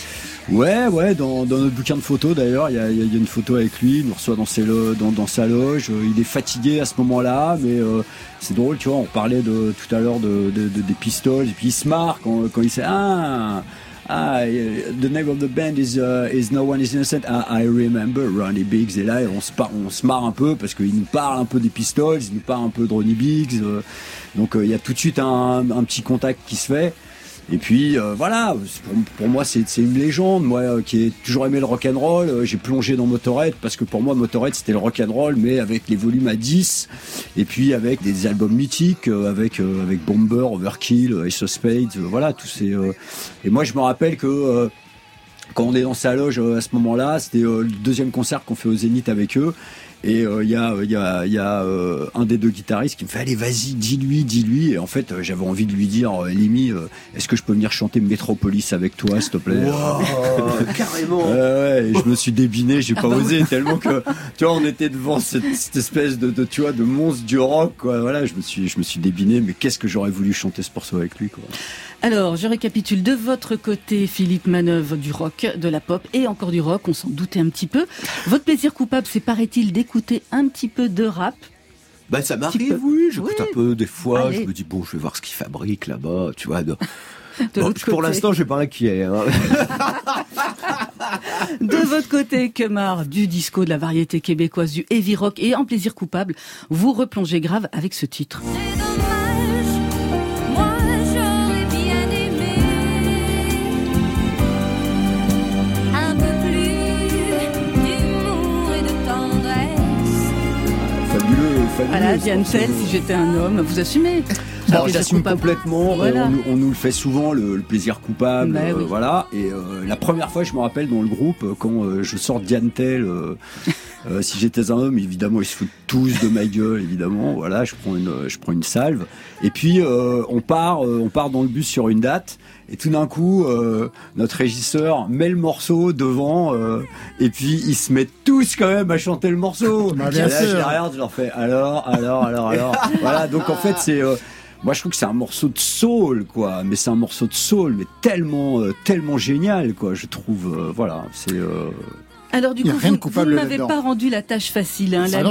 Ouais, ouais, dans, dans notre bouquin de photos d'ailleurs, il y a, y une photo avec lui, il nous reçoit dans, ses lo- dans, dans sa loge, euh, il est fatigué à ce moment-là, mais euh, c'est drôle, tu vois, on parlait de, tout à l'heure de, de- de- des pistoles, et puis il se marre quand, quand il sait, ah, ah, the name of the band is, uh, is No One is Innocent, ah, I remember Ronnie Biggs, et là on se, on se marre un peu parce qu'il nous parle un peu des pistoles, il nous parle un peu de Ronnie Biggs, euh, donc euh, il y a tout de suite un, un petit contact qui se fait. Et puis euh, voilà, pour, pour moi c'est une légende, moi euh, qui ai toujours aimé le rock and roll, euh, j'ai plongé dans Motorhead parce que pour moi Motorhead c'était le rock and roll mais avec les volumes à 10 et puis avec des albums mythiques euh, avec euh, avec Bomber, Overkill, euh, Ace of Spades, voilà tous ces et moi je me rappelle que quand on est dans sa loge à ce moment-là, c'était le deuxième concert qu'on fait au Zénith avec eux. Et euh, il y a, y a, y a euh, un des deux guitaristes qui me fait allez vas-y dis-lui dis-lui et en fait euh, j'avais envie de lui dire euh, euh, est-ce que je peux venir chanter Metropolis avec toi s'il te plaît? Wow, carrément. Ouais, je me suis débiné, j'ai pas bah osé tellement que tu vois on était devant cette, cette espèce de, de tu vois de monstre du rock quoi. Voilà, je me suis je me suis débiné mais qu'est-ce que j'aurais voulu chanter ce morceau avec lui quoi? Alors, je récapitule de votre côté, Philippe Manœuvre, du rock, de la pop et encore du rock, on s'en doutait un petit peu. Votre plaisir coupable, c'est paraît-il d'écouter un petit peu de rap. Bah ça m'arrive, oui, j'écoute Oui. un peu des fois, Allez. je me dis bon, je vais voir ce qu'ils fabriquent là-bas, tu vois. de- De Bon, l'autre pour l'instant, je suis pas inquiet. hein. De votre côté, Kemar, du disco, de la variété québécoise, du heavy rock et en plaisir coupable, vous replongez grave avec ce titre. C'est Voilà, Diane. Tell, si j'étais un homme, vous assumez Alors j'assume complètement, Voilà. on, nous- on nous le fait souvent, le, le plaisir coupable, Bah euh, voilà. Et euh, la première fois, je me rappelle dans le groupe, euh, quand euh, je sors Diane Tell, si j'étais un homme, évidemment, ils se foutent tous de ma gueule, évidemment. Voilà, je prends une, je prends une salve. Et puis on part, on part dans le bus sur une date. Et tout d'un coup, euh, notre régisseur met le morceau devant, euh, et puis ils se mettent tous quand même à chanter le morceau. Bah, Et bien là, je sûr. les regarde, je leur fais alors, alors, alors, alors. voilà, donc en fait, c'est. euh, moi, je trouve que c'est un morceau de soul, quoi. Mais c'est un morceau de soul, mais tellement, tellement génial, quoi. Je trouve, voilà, c'est. Euh, Alors du coup, vous, vous m'avez là-dedans. pas rendu la tâche facile. Hein, Ah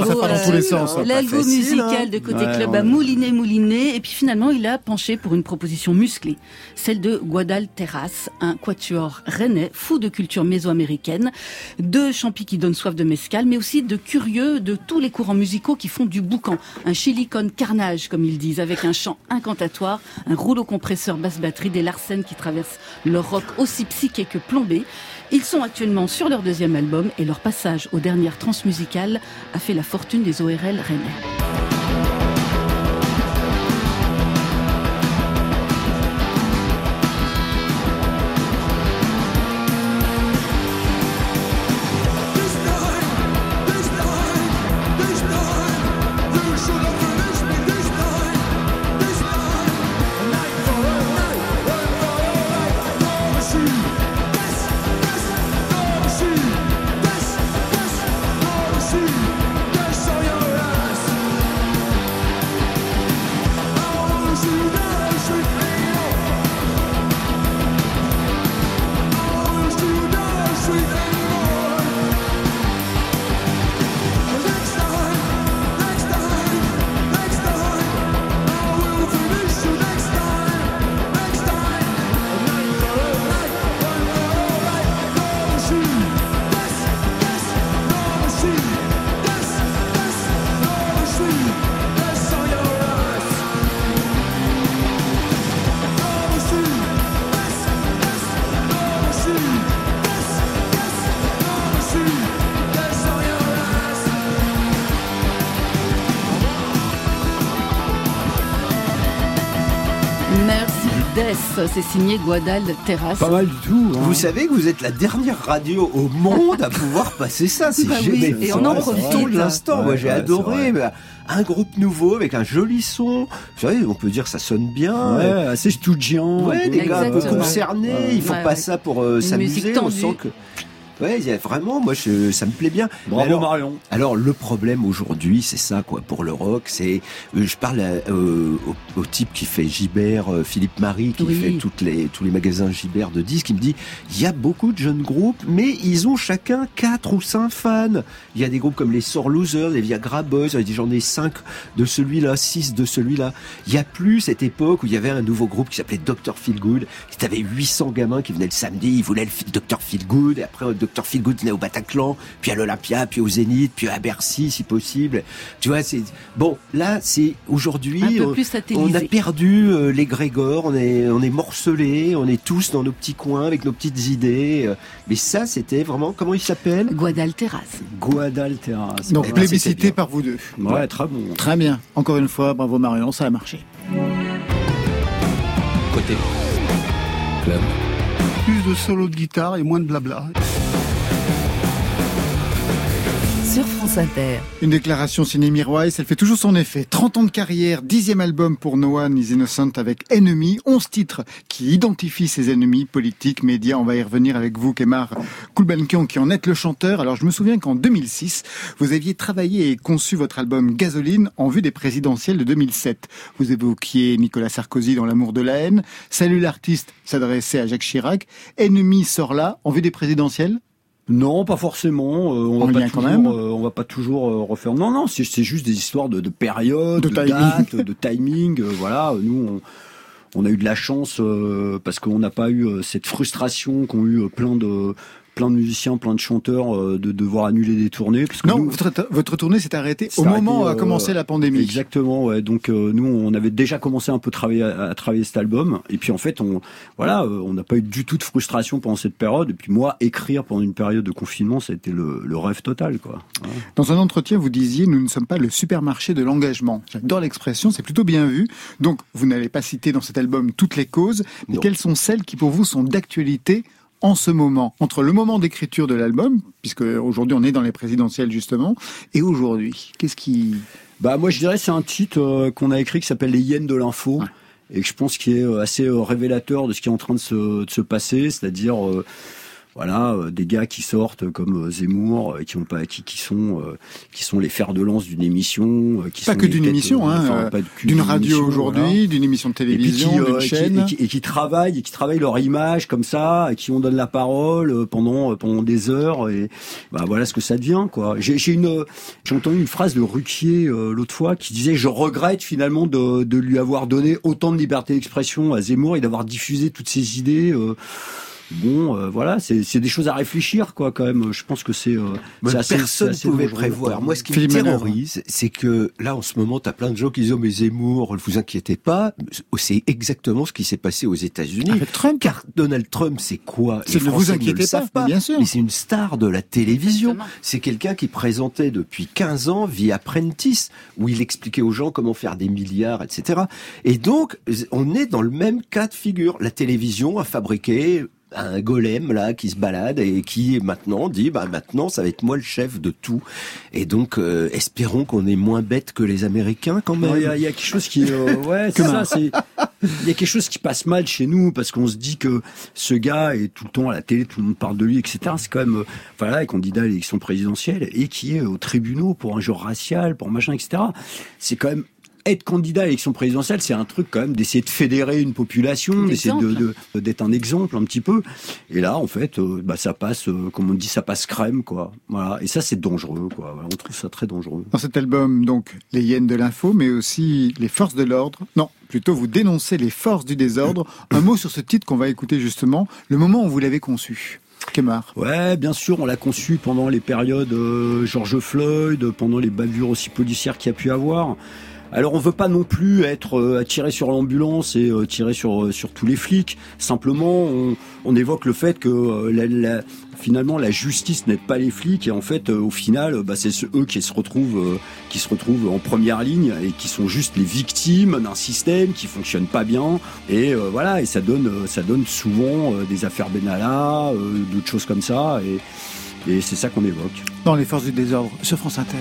l'algo, facile, musical hein. de côté Ouais, club ouais. a mouliné, mouliné, et puis finalement il a penché pour une proposition musclée, celle de Guadal Terras, un quatuor rennais fou de culture mésoaméricaine, de champis qui donnent soif de mescal, mais aussi de curieux de tous les courants musicaux qui font du boucan, un chilicone carnage comme ils disent, avec un chant incantatoire, un rouleau compresseur basse batterie, des Larsen qui traversent leur rock aussi psyché que plombé. Ils sont actuellement sur leur deuxième album et leur passage aux dernières transmusicales a fait la fortune des ORL rennais. C'est signé Guadal Terras. Pas mal du tout. hein. Vous savez que vous êtes la dernière radio au monde à pouvoir passer ça. C'est Bah oui, génial. et on en profite. de l'instant. Moi, j'ai ouais, adoré. Un groupe nouveau avec un joli son. Vous savez, on peut dire que ça sonne bien. Ouais, assez stoudgiant. Ouais, des gars un peu concernés, Ouais. ils font Ouais, pas ouais. ça pour euh, s'amuser, musique on tendue. sent que... Ouais, il y a vraiment, moi, je, ça me plaît bien. Bravo alors, Marion. alors le problème aujourd'hui, c'est ça quoi pour le rock, c'est euh, je parle à- euh, au, au type qui fait Gibert, euh, Philippe Marie, qui Oui. fait toutes les tous les magasins Gibert de disques, il me dit il y a beaucoup de jeunes groupes, mais ils ont chacun quatre ou cinq fans. Il y a des groupes comme les Sore Losers, les Viagra Boys, il dit j'en ai cinq de celui-là, six de celui-là. Il y a plus cette époque où il y avait un nouveau groupe qui s'appelait Dr Feelgood, qui avait 800 gamins qui venaient le samedi, ils voulaient le Dr Feelgood, et après Dr Feelgood au Bataclan, puis à l'Olympia, puis au Zénith, puis à Bercy si possible. Tu vois, c'est bon. Là, c'est aujourd'hui. Un peu on- plus on a perdu euh, les Grégor, on est, on est morcelés, on est tous dans nos petits coins avec nos petites idées. euh, Mais ça, c'était vraiment, comment il s'appelle? Guadalteras. Eh Donc ben, plébiscité par vous deux. Ouais, très bon. Très bien. Encore une fois, bravo Marion, ça a marché. Côté club. Plus de solo de guitare et moins de blabla. Sur France Inter. Une déclaration signée Mirwais, elle fait toujours son effet. 30 ans de carrière, dixième album pour No One is Innocent avec Ennemis, 11 titres qui identifient ses ennemis politiques, médias. On va y revenir avec vous, Kemar Kulbankian, qui en êtes le chanteur. Alors je me souviens qu'en 2006, vous aviez travaillé et conçu votre album Gasoline en vue des présidentielles de 2007. Vous évoquiez Nicolas Sarkozy dans L'amour de la haine. Salut l'artiste s'adressait à Jacques Chirac. Ennemis sort là en vue des présidentielles? Non, pas forcément. euh, on En va pas toujours, euh, on va pas toujours euh, refaire. Non, non, c'est c'est juste des histoires de, de période, De de, timing. date, de timing. euh, voilà, nous, on, on a eu de la chance euh, parce qu'on n'a pas eu euh, cette frustration qu'ont eu euh, plein de plein de musiciens, plein de chanteurs euh, de devoir annuler des tournées. Parce que Non, nous- votre, votre tournée s'est arrêtée au moment où a euh, commencé la pandémie. Exactement, ouais. Donc euh, nous, on avait déjà commencé un peu travailler à, à travailler cet album, et puis en fait, on voilà, on n'a pas eu du tout de frustration pendant cette période. Et puis moi, écrire pendant une période de confinement, ça a été le, le rêve total, quoi. Dans un entretien, vous disiez Nous ne sommes pas le supermarché de l'engagement. J'adore l'expression, c'est plutôt bien vu. Donc, vous n'allez pas citer dans cet album toutes les causes, mais Non. quelles sont celles qui pour vous sont d'actualité en ce moment Entre le moment d'écriture de l'album, puisque aujourd'hui on est dans les présidentielles justement, et aujourd'hui, qu'est-ce qui. Bah moi, je dirais c'est un titre euh, qu'on a écrit qui s'appelle Les hyènes de l'info. Ouais. Et que je pense qui est euh, assez euh, révélateur de ce qui est en train de se, de se passer, c'est-à-dire euh, voilà, euh, des gars qui sortent comme euh, Zemmour, euh, qui ont pas, qui, qui sont, euh, qui sont les fers de lance d'une émission, euh, qui Pas sont que d'une émission, hein, enfin, d'une radio aujourd'hui, voilà. d'une émission de télévision, d'une chaîne. et qui, et qui travaillent, et qui travaillent leur image comme ça, et qui on donne la parole pendant pendant des heures, et bah voilà ce que ça devient quoi. J'ai j'ai une, j'ai entendu une phrase de Ruquier euh, l'autre fois qui disait je regrette finalement de de lui avoir donné autant de liberté d'expression à Zemmour et d'avoir diffusé toutes ses idées. euh, Bon, euh, voilà, c'est c'est des choses à réfléchir, quoi, quand même. Je pense que c'est. euh, personne ne pouvait prévoir. Moi, ce qui Philippe me terrorise, c'est que là, en ce moment, tu as plein de gens qui disent, oh, mais Zemmour, vous inquiétez pas. C'est exactement ce qui s'est passé aux États-Unis. Avec Trump. Car Donald Trump, c'est quoi? C'est Les ne vous inquiétez le savent pas, bien sûr. Mais c'est une star de la télévision. C'est quelqu'un qui présentait depuis 15 ans via Apprentice, où il expliquait aux gens comment faire des milliards, etc. Et donc, on est dans le même cas de figure. La télévision a fabriqué un golem là qui se balade et qui maintenant dit bah maintenant ça va être moi le chef de tout et donc euh, espérons qu'on est moins bête que les Américains quand même Il y, a- il y a quelque chose qui, euh, ouais, c'est ça. C'est, il y a quelque chose qui passe mal chez nous parce qu'on se dit que ce gars est tout le temps à la télé, tout le monde parle de lui, etc. C'est quand même, euh, voilà, est candidat à l'élection présidentielle et qui est aux tribunaux pour un genre racial, pour machin, etc. C'est quand même être candidat à l'élection présidentielle, c'est un truc quand même d'essayer de fédérer une population, d'essayer de, D'exemple. de- d'être un exemple un petit peu. Et là, en fait, euh, bah, ça passe, euh, comme on dit, ça passe crème, quoi. Voilà. Et ça, c'est dangereux, quoi. Voilà, on trouve ça très dangereux. Dans cet album, donc, les hyènes de l'info, mais aussi les forces de l'ordre. Non, plutôt vous dénoncez les forces du désordre. Un mot sur ce titre qu'on va écouter justement, le moment où vous l'avez conçu. Kemar. Ouais, bien sûr, on l'a conçu pendant les périodes euh, George Floyd, pendant les bavures aussi policières qu'il y a pu avoir. Alors on veut pas non plus être euh, à tirer sur l'ambulance et euh, tirer sur euh, sur tous les flics. Simplement, on, évoque le fait que euh, finalement la justice n'aide pas les flics et en fait euh, au final, bah, c'est eux qui se retrouvent qui se retrouvent en première ligne et qui sont juste les victimes d'un système qui fonctionne pas bien. Et voilà, et ça donne ça donne souvent des affaires Benalla, d'autres choses comme ça et et c'est ça qu'on évoque. Dans les forces du désordre, sur France Inter.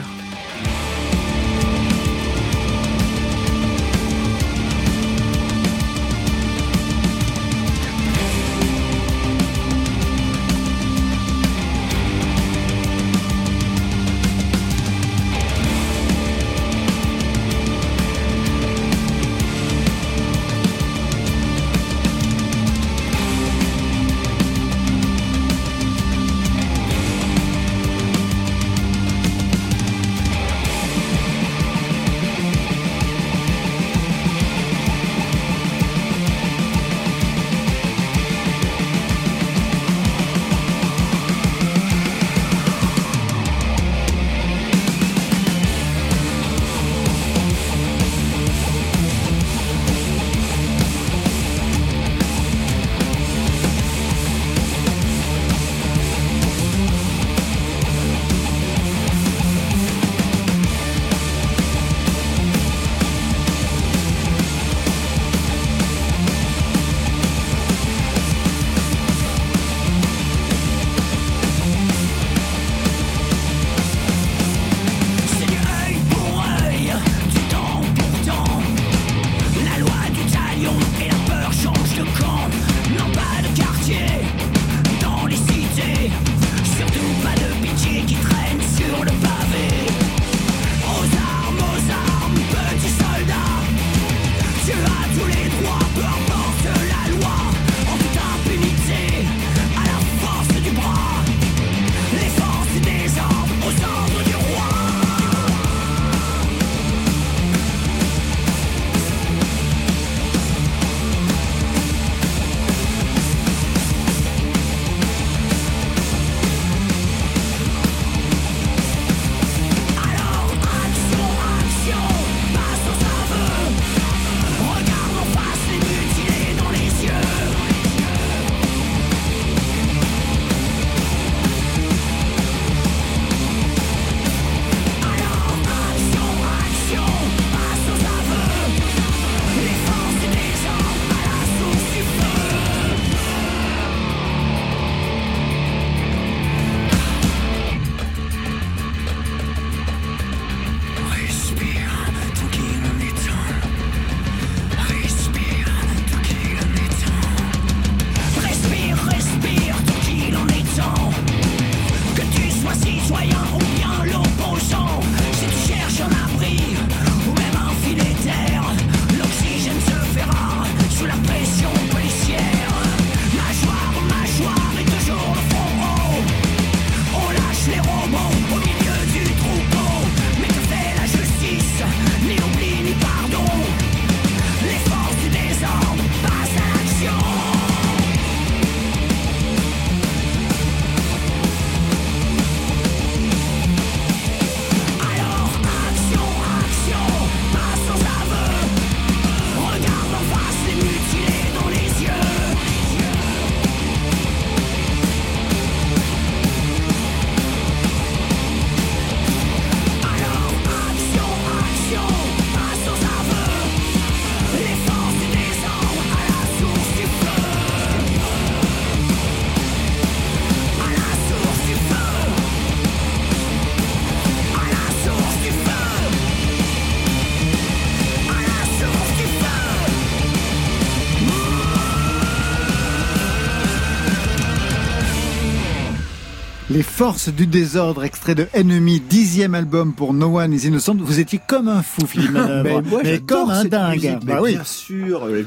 Les forces du désordre, extrait de Enemy, dixième album pour No One is Innocent. Vous étiez comme un fou, Philippe Manœuvre. Mais moi, Mais comme un dingue. musique, mais Bah oui. Bien sûr. euh,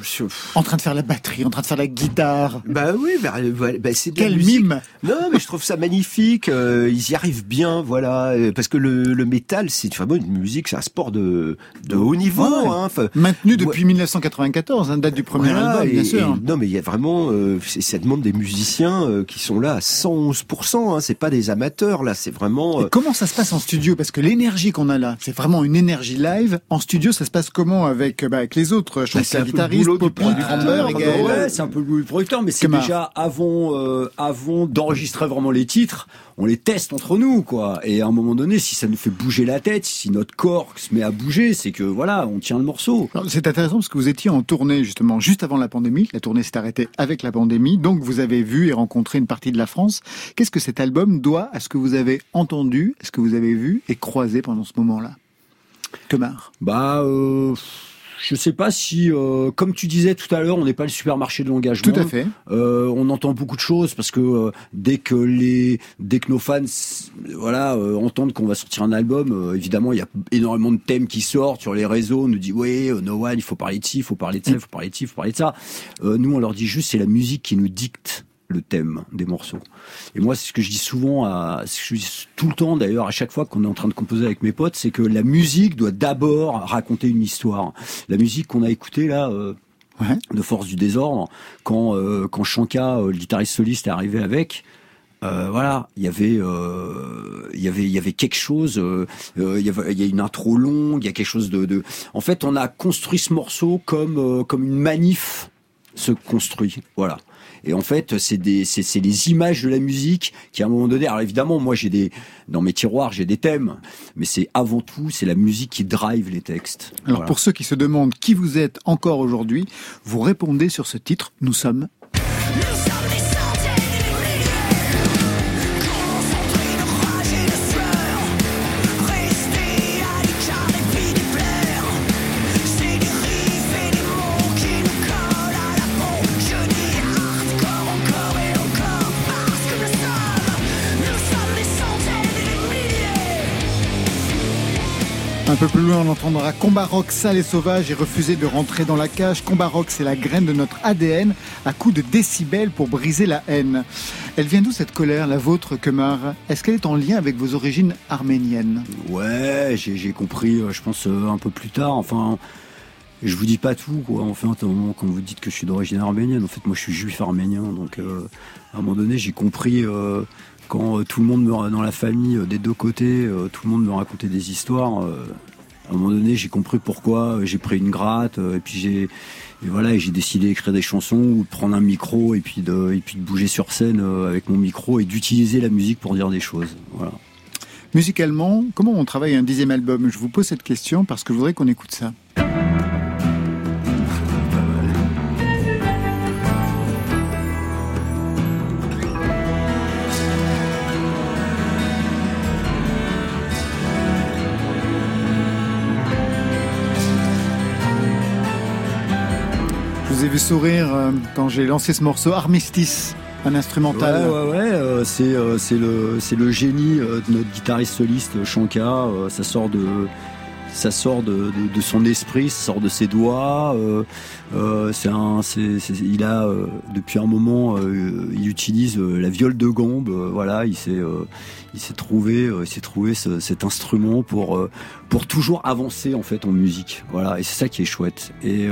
En train de faire la batterie, en train de faire la guitare. Bah oui, bah, voilà, bah, c'est Quel musique. mime Non, mais je trouve ça magnifique. euh, ils y arrivent bien, voilà. euh, Parce que le, le métal, c'est vraiment une musique, c'est un sport de, de haut niveau. Ouais. Hein, enfin, Maintenu depuis 1994, hein, date du premier voilà, album, bien sûr. et- non, mais il y a vraiment, euh, c'est- ça demande des musiciens euh, qui sont là à 111%. Hein, c'est pas des amateurs là, c'est vraiment. Et euh, comment ça se passe en studio? Parce que l'énergie qu'on a là, c'est vraiment une énergie live. En studio, ça se passe comment avec, bah, avec les autres? C'est un chanteurs, peu le guitaristes, boulot du Poppy, et bah Gaël Ouais, c'est un peu le boulot du producteur, mais c'est déjà avant, euh, avant d'enregistrer vraiment les titres, on les teste entre nous, quoi. Et à un moment donné, si ça nous fait bouger la tête, si notre corps se met à bouger, c'est que voilà, on tient le morceau. C'est intéressant parce que vous étiez en tournée justement juste avant la pandémie. La tournée s'est arrêtée avec la pandémie, donc vous avez vu et rencontré une partie de la France. Qu'est-ce que cet album doit à ce que vous avez entendu, à ce que vous avez vu et croisé pendant ce moment-là? Kemar. Bah, euh, je sais pas si, euh, comme tu disais tout à l'heure, on n'est pas le supermarché de l'engagement. Tout à fait. Euh, on entend beaucoup de choses parce que euh, dès que les dès que nos fans voilà euh, entendent qu'on va sortir un album, euh, évidemment il y a énormément de thèmes qui sortent sur les réseaux. On nous dit ouais euh, No One, il faut parler de ci, il faut parler de ça, il faut parler de ci, il faut parler de ça. Euh, nous on leur dit juste c'est la musique qui nous dicte le thème des morceaux. Et moi, c'est ce que je dis souvent, à, ce que je dis tout le temps d'ailleurs, à chaque fois qu'on est en train de composer avec mes potes, c'est que la musique doit d'abord raconter une histoire. La musique qu'on a écoutée là, euh, Ouais. de Force du désordre, quand euh, quand Shanka, euh, le guitariste soliste, est arrivé avec. Euh, voilà, il y avait, euh, il y avait, il y avait quelque chose. euh, il y a une intro longue, il y a quelque chose de, de. En fait, on a construit ce morceau comme comme une manif se construit. Voilà. Et en fait, c'est des, c'est, c'est les images de la musique qui, à un moment donné, alors évidemment, moi, j'ai des, dans mes tiroirs, j'ai des thèmes, mais c'est avant tout, c'est la musique qui drive les textes. Alors Voilà. pour ceux qui se demandent qui vous êtes encore aujourd'hui, vous répondez sur ce titre. Nous sommes. Peu plus loin, on entendra Combat Rock sale et sauvage et refuser de rentrer dans la cage. Combat Rock, c'est la graine de notre ADN à coups de décibels pour briser la haine. Elle vient d'où cette colère, la vôtre, Kemar Est-ce qu'elle est en lien avec vos origines arméniennes? Ouais, j'ai, compris, euh, je pense, euh, un peu plus tard. Enfin, je vous dis pas tout, quoi. À un moment, quand vous dites que je suis d'origine arménienne, en fait, moi, je suis juif arménien. Donc, euh, à un moment donné, j'ai compris quand euh, tout le monde dans la famille, euh, des deux côtés, euh, tout le monde me racontait des histoires. à un moment donné, j'ai compris pourquoi j'ai pris une gratte et puis j'ai et voilà, j'ai décidé d'écrire des chansons ou de prendre un micro et puis de et puis de bouger sur scène avec mon micro et d'utiliser la musique pour dire des choses. Musicalement, comment on travaille un dixième album? Je vous pose cette question parce que je voudrais qu'on écoute ça. Ai vu sourire euh, quand j'ai lancé ce morceau Armistice, un instrumental. Ouais, ouais, ouais. euh, c'est euh, le génie euh, de notre guitariste soliste Shanka. ça sort de ça sort de, de, son esprit, ça sort de ses doigts. c'est un, c'est- il a depuis un moment, il utilise la viole de gambe. euh, voilà, il s'est il s'est trouvé, il s'est trouvé ce- cet instrument pour pour toujours avancer en fait en musique. Voilà, et c'est ça qui est chouette. Et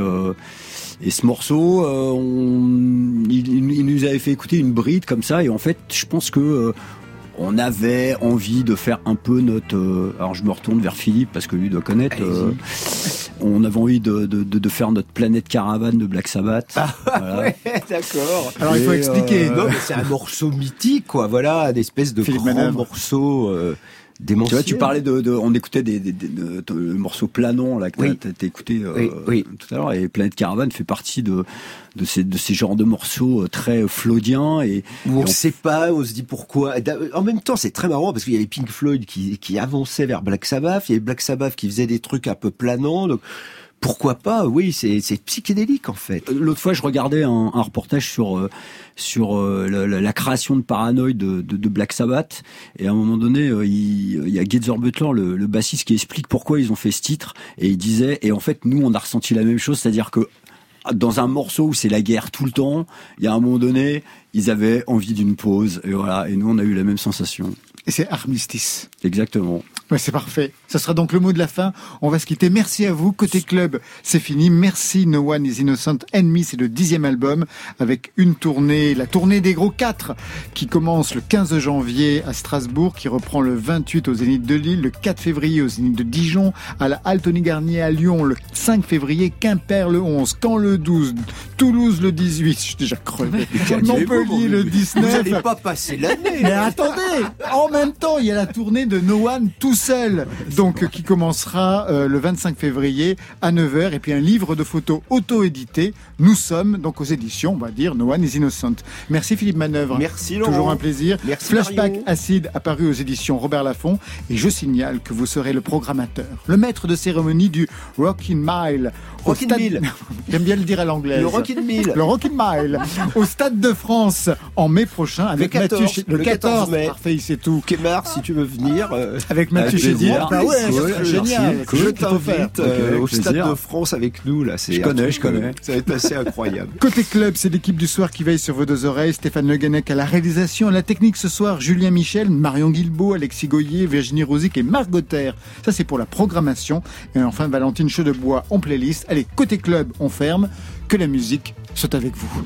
et ce morceau, euh, on, il, nous avait fait écouter une bride comme ça, et en fait, je pense que euh, on avait envie de faire un peu notre. euh, alors, je me retourne vers Philippe parce que lui doit connaître. euh, on avait envie de, de, de, de faire notre planète caravane de Black Sabbath. Voilà. Ouais, d'accord. Alors il faut expliquer. euh, Non, mais c'est un morceau mythique, quoi. Voilà, une espèce de Philippe grand Manœuvre. morceau Tu vois, tu parlais de, de on écoutait des, des, des- de- de- le morceau planant là que Oui. t'as écouté euh, Oui, oui. tout à l'heure et Planète Caravane fait partie de de ces de ces genres de morceaux euh, très flaudiens et, Où et on ne sait pas, on se dit pourquoi. En même temps, c'est très marrant parce qu'il y avait Pink Floyd qui, qui avançait vers Black Sabbath, il y avait Black Sabbath qui faisait des trucs un peu planants. Donc, pourquoi pas Oui, c'est c'est psychédélique en fait. L'autre fois, je regardais un, un reportage sur euh, sur euh, la, la- la création de Paranoid de, de, de Black Sabbath, et à un moment donné, euh, il, il y a Geezer Butler, le, le bassiste, qui explique pourquoi ils ont fait ce titre, et il disait, et en fait, nous, on a ressenti la même chose, c'est-à-dire que dans un morceau où c'est la guerre tout le temps, il y a un moment donné, ils avaient envie d'une pause, et voilà, et nous, on a eu la même sensation. Et c'est Armistice. Exactement. C'est parfait. Ça sera donc le mot de la fin. On va se quitter. Merci à vous. Côté club, c'est fini. Merci No One is Innocent Enemy. C'est le dixième album avec une tournée, la tournée des gros quatre, qui commence le 15 janvier à Strasbourg, qui reprend le 28 au Zénith de Lille, le 4 février au Zénith de Dijon, à la Halle Tony Garnier à Lyon, le 5 février, Quimper le 11, Caen le 12, Toulouse le 18, je suis déjà crevé, Montpellier le 19. Vous n'allez pas passer l'année. Mais attendez, en même temps, il y a la tournée de No One tout seul, donc qui commencera euh, le 25 février à 9h, et puis un livre de photos auto-édité. Nous sommes donc aux éditions, on va dire, No One is Innocent. Merci Philippe Manœuvre. Merci, Laurent. Toujours un plaisir. Merci, Flashback Marion. Acide apparu aux éditions Robert Laffont, et je signale que vous serez le programmateur, le maître de cérémonie du Rockin' Mile. Rockin' stade- Mile. J'aime bien le dire à l'anglaise. Le Rockin' Mile. Le Rockin' Mile au Stade de France en mai prochain avec Le 14, Mathieu le 14 mai. Parfait, sait tout. Kemar, si tu veux venir. euh, Avec Mathieu Avec Chédid. plaisir. Bah ouais, ça Cool, serait merci. génial. Cool. je t'invite euh, au Stade de France avec nous là. C'est Je un connais, je connais. Ça va être assez incroyable. Côté club, c'est l'équipe du soir qui veille sur vos deux oreilles. Stéphane Le Guenec à la réalisation, à la technique ce soir, Julien Michel, Marion Guilbeault, Alexis Goyer, Virginie Rosic et Marc Gotter. Ça, c'est pour la programmation. Et enfin, Valentine Chedebois en playlist. Allez, côté club, on ferme. Que la musique soit avec vous.